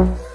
Don't you,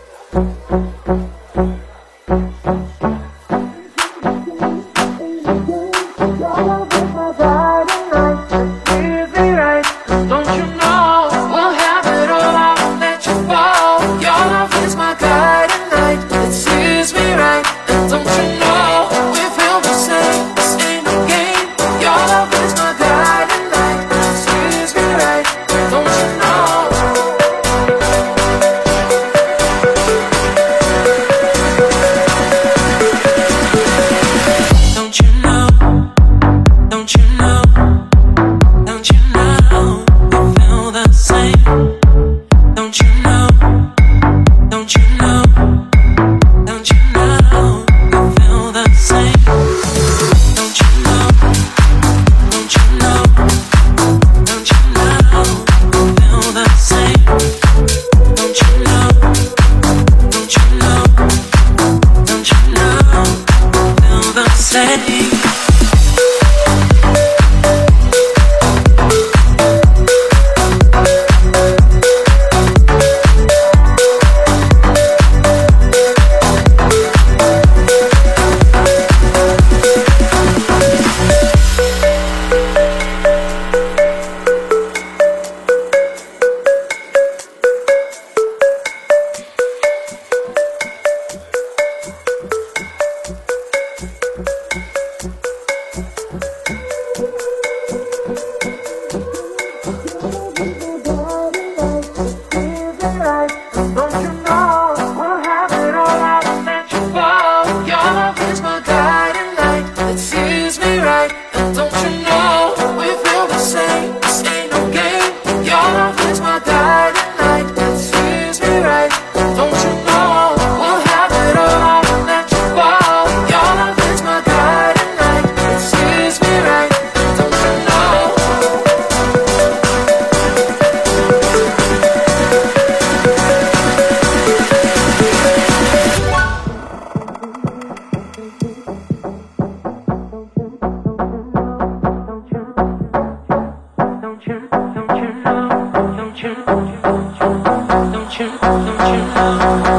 know?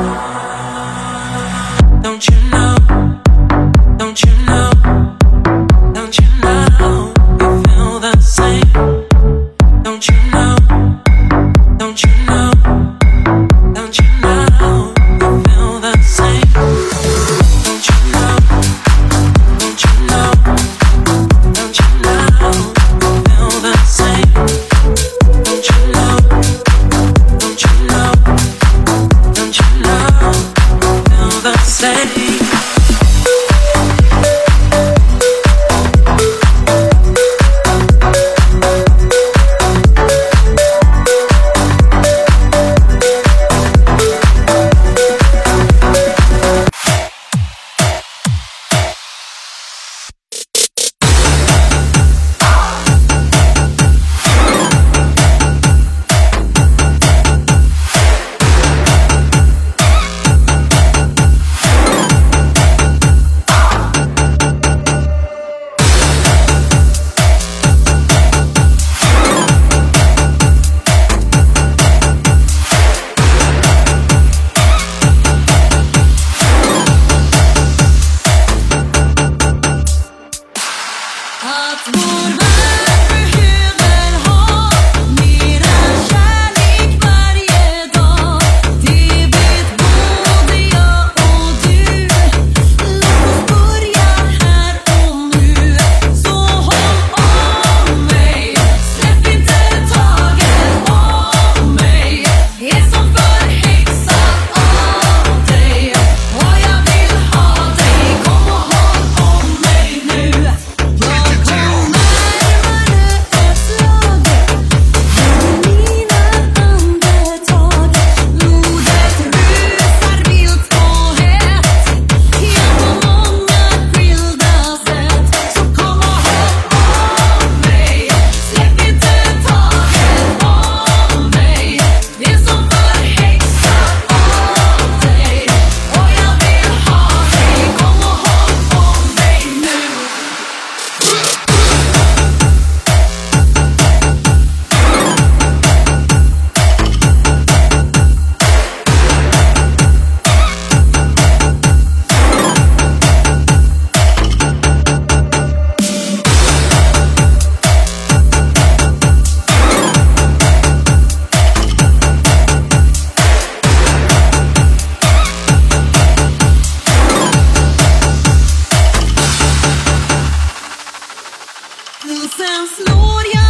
Lord, yeah.